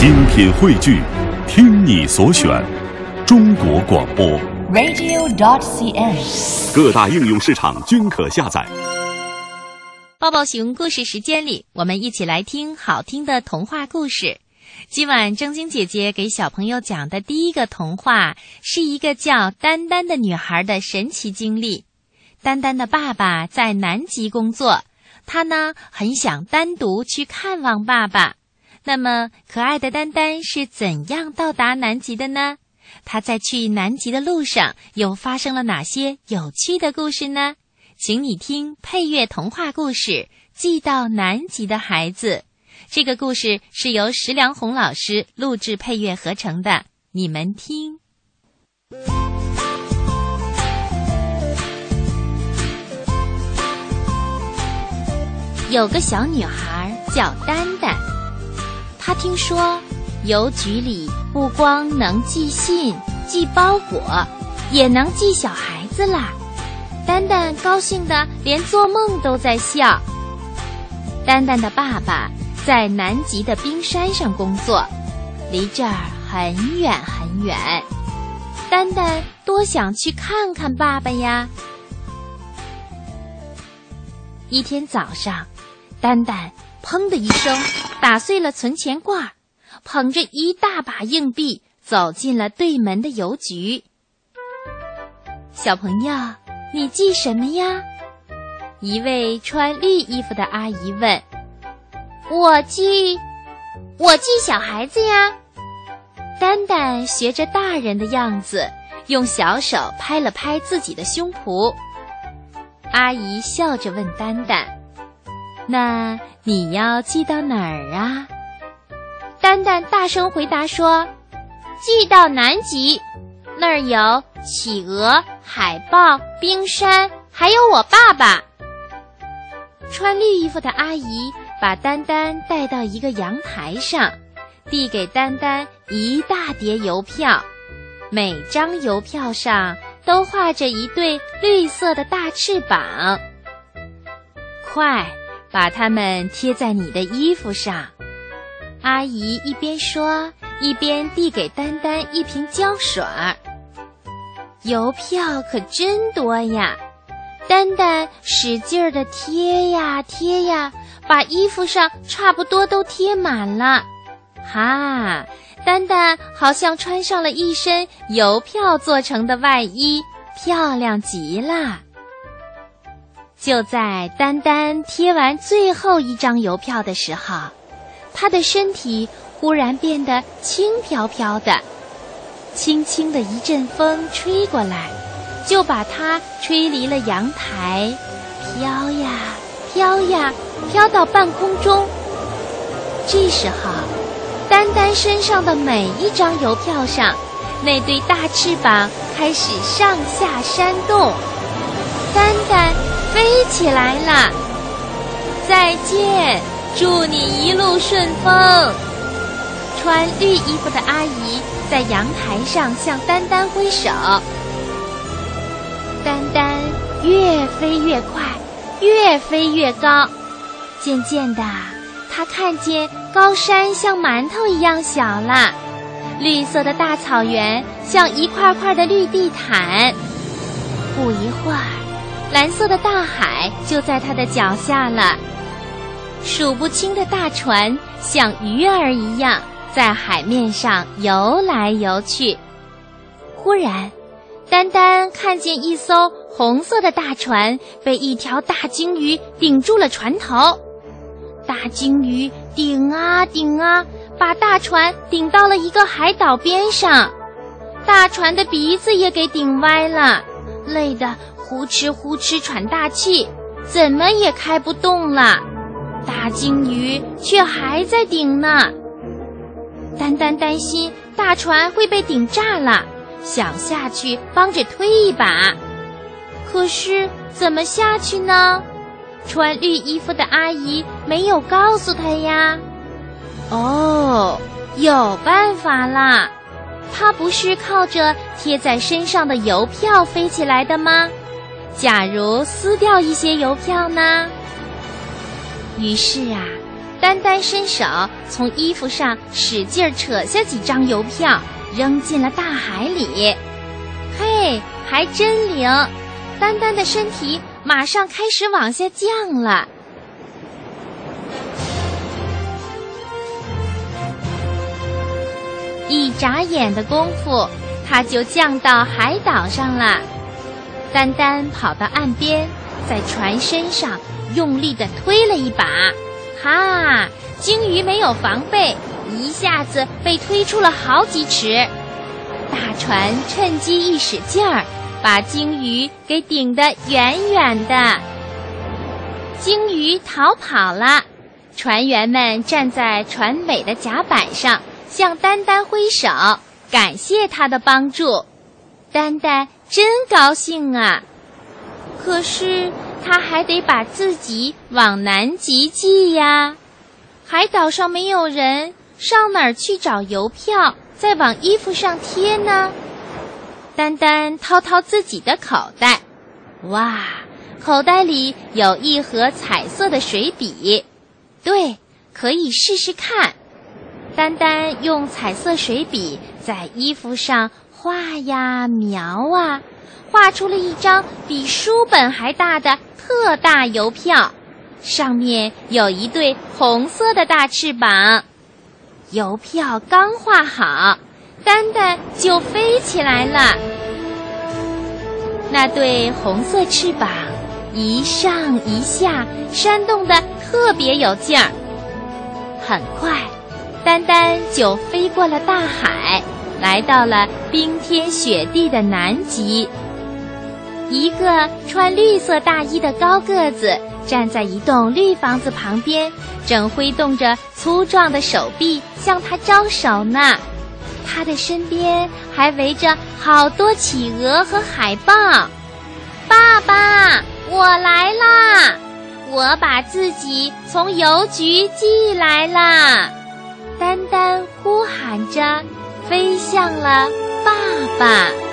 精品汇聚，听你所选，中国广播。radio.dot.cn，。各大应用市场均可下载。抱抱熊故事时间里，我们一起来听好听的童话故事。今晚正晶姐姐给小朋友讲的第一个童话，是一个叫丹丹的女孩的神奇经历。丹丹的爸爸在南极工作，她呢很想单独去看望爸爸。那么，可爱的丹丹是怎样到达南极的呢？他在去南极的路上又发生了哪些有趣的故事呢？请你听配乐童话故事《寄到南极的孩子》。这个故事是由石良红老师录制配乐合成的，你们听。有个小女孩叫丹，听说邮局里不光能寄信、寄包裹，也能寄小孩子啦。丹丹高兴的连做梦都在笑。丹丹的爸爸在南极的冰山上工作，离这儿很远很远。丹丹多想去看看爸爸呀！一天早上，丹丹砰的一声打碎了存钱罐，捧着一大把硬币走进了对门的邮局。小朋友，你寄什么呀？一位穿绿衣服的阿姨问：“我寄，我寄小孩子呀。”丹丹学着大人的样子，用小手拍了拍自己的胸脯。阿姨笑着问丹丹：“那你要寄到哪儿啊？”丹丹大声回答说：“寄到南极，那儿有企鹅、海豹、冰山，还有我爸爸。”穿绿衣服的阿姨把丹丹带到一个阳台上，递给丹丹一大叠邮票，每张邮票上都画着一对绿色的大翅膀。快，把它们贴在你的衣服上。阿姨一边说，一边递给丹丹一瓶胶水儿。邮票可真多呀！丹丹使劲儿的贴呀贴呀，把衣服上差不多都贴满了。哈，丹丹好像穿上了一身邮票做成的外衣，漂亮极了。就在丹丹贴完最后一张邮票的时候，她的身体忽然变得轻飘飘的，轻轻的一阵风吹过来。就把它吹离了阳台，飘呀飘呀，飘到半空中。这时候，丹丹身上的每一张邮票上，那对大翅膀开始上下扇动，丹丹飞起来了。再见，祝你一路顺风。穿绿衣服的阿姨在阳台上向丹丹挥手。丹丹越飞越快，越飞越高。渐渐的，他看见高山像馒头一样小了，绿色的大草原像一块块的绿地毯。不一会儿，蓝色的大海就在他的脚下了。数不清的大船像鱼儿一样在海面上游来游去。忽然，丹丹看见一艘红色的大船被一条大鲸鱼顶住了船头，大鲸鱼顶啊顶啊，把大船顶到了一个海岛边上，大船的鼻子也给顶歪了，累得呼哧呼哧喘大气，怎么也开不动了。大鲸鱼却还在顶呢。丹丹担心大船会被顶炸了。想下去帮着推一把，可是怎么下去呢？穿绿衣服的阿姨没有告诉他呀。哦，有办法啦！它不是靠着贴在身上的邮票飞起来的吗？假如撕掉一些邮票呢？于是啊，丹丹伸手从衣服上使劲扯下几张邮票，扔进了大海里。嘿，还真灵！丹丹的身体马上开始往下降了。一眨眼的功夫，它就降到海岛上了。丹丹跑到岸边，在船身上用力的推了一把，哈！鲸鱼没有防备，一下子被推出了好几尺。大船趁机一使劲儿，把鲸鱼给顶得远远的。鲸鱼逃跑了，船员们站在船尾的甲板上，向丹丹挥手，感谢他的帮助。丹丹真高兴啊！可是他还得把自己往南极寄呀。海岛上没有人，上哪儿去找邮票？再往衣服上贴呢。丹丹掏掏自己的口袋，哇，口袋里有一盒彩色的水笔，对，可以试试看。丹丹用彩色水笔在衣服上画呀描啊，画出了一张比书本还大的特大邮票，上面有一对红色的大翅膀。邮票刚画好，丹丹就飞起来了。那对红色翅膀一上一下，扇动的特别有劲儿。很快，丹丹就飞过了大海，来到了冰天雪地的南极。一个穿绿色大衣的高个子站在一栋绿房子旁边。正挥动着粗壮的手臂向他招手呢，他的身边还围着好多企鹅和海豹。爸爸，我来啦！我把自己从邮局寄来啦！丹丹呼喊着，飞向了爸爸。